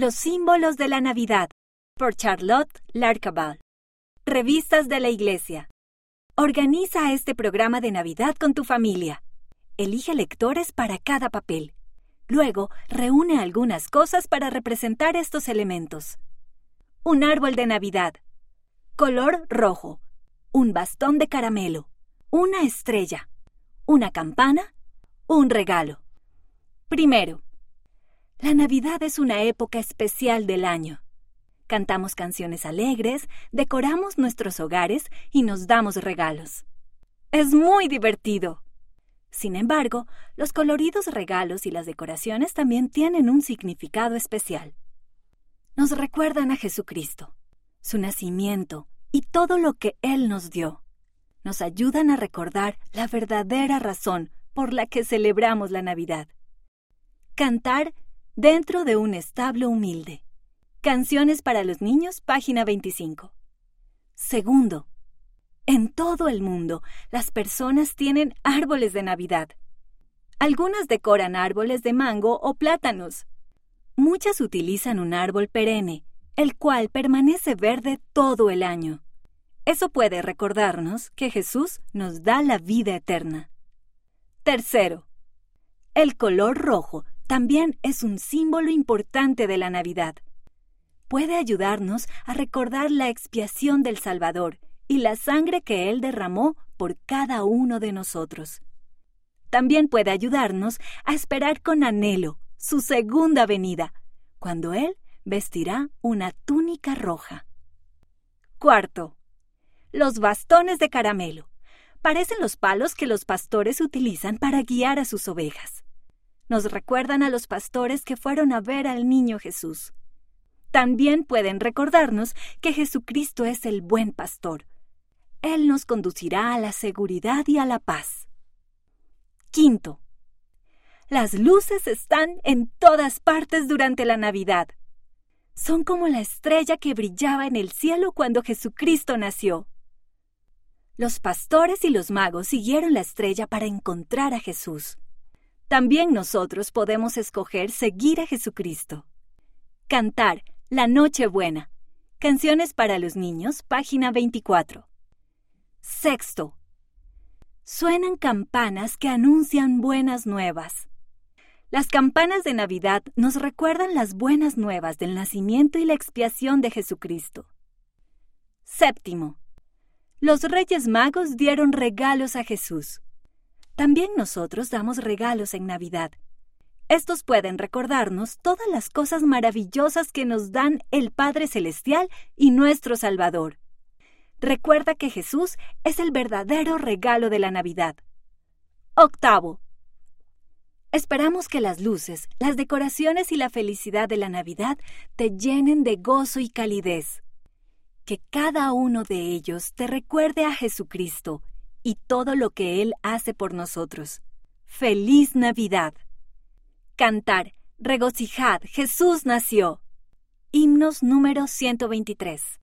Los símbolos de la Navidad, por Charlotte Larcabal. Revistas de la Iglesia. Organiza este programa de Navidad con tu familia. Elige lectores para cada papel. Luego, reúne algunas cosas para representar estos elementos. Un árbol de Navidad. Color rojo. Un bastón de caramelo. Una estrella. Una campana. Un regalo. Primero, la Navidad es una época especial del año. Cantamos canciones alegres, decoramos nuestros hogares y nos damos regalos. Es muy divertido. Sin embargo, los coloridos regalos y las decoraciones también tienen un significado especial. Nos recuerdan a Jesucristo, su nacimiento y todo lo que Él nos dio. Nos ayudan a recordar la verdadera razón por la que celebramos la Navidad. Cantar Dentro de un establo humilde. Canciones para los niños, página 25. Segundo, en todo el mundo las personas tienen árboles de Navidad. Algunas decoran árboles de mango o plátanos. Muchas utilizan un árbol perenne, el cual permanece verde todo el año. Eso puede recordarnos que Jesús nos da la vida eterna. Tercero, el color rojo también es un símbolo importante de la Navidad. Puede ayudarnos a recordar la expiación del Salvador y la sangre que Él derramó por cada uno de nosotros. También puede ayudarnos a esperar con anhelo su segunda venida, cuando Él vestirá una túnica roja. Cuarto. Los bastones de caramelo. Parecen los palos que los pastores utilizan para guiar a sus ovejas nos recuerdan a los pastores que fueron a ver al niño Jesús. También pueden recordarnos que Jesucristo es el buen pastor. Él nos conducirá a la seguridad y a la paz. Quinto. Las luces están en todas partes durante la Navidad. Son como la estrella que brillaba en el cielo cuando Jesucristo nació. Los pastores y los magos siguieron la estrella para encontrar a Jesús. También nosotros podemos escoger seguir a Jesucristo. Cantar La Noche Buena. Canciones para los niños, página 24. Sexto. Suenan campanas que anuncian buenas nuevas. Las campanas de Navidad nos recuerdan las buenas nuevas del nacimiento y la expiación de Jesucristo. Séptimo. Los Reyes Magos dieron regalos a Jesús. También nosotros damos regalos en Navidad. Estos pueden recordarnos todas las cosas maravillosas que nos dan el Padre Celestial y nuestro Salvador. Recuerda que Jesús es el verdadero regalo de la Navidad. Octavo. Esperamos que las luces, las decoraciones y la felicidad de la Navidad te llenen de gozo y calidez. Que cada uno de ellos te recuerde a Jesucristo y todo lo que Él hace por nosotros. ¡Feliz Navidad! Cantar, regocijad, Jesús nació. Himnos número 123.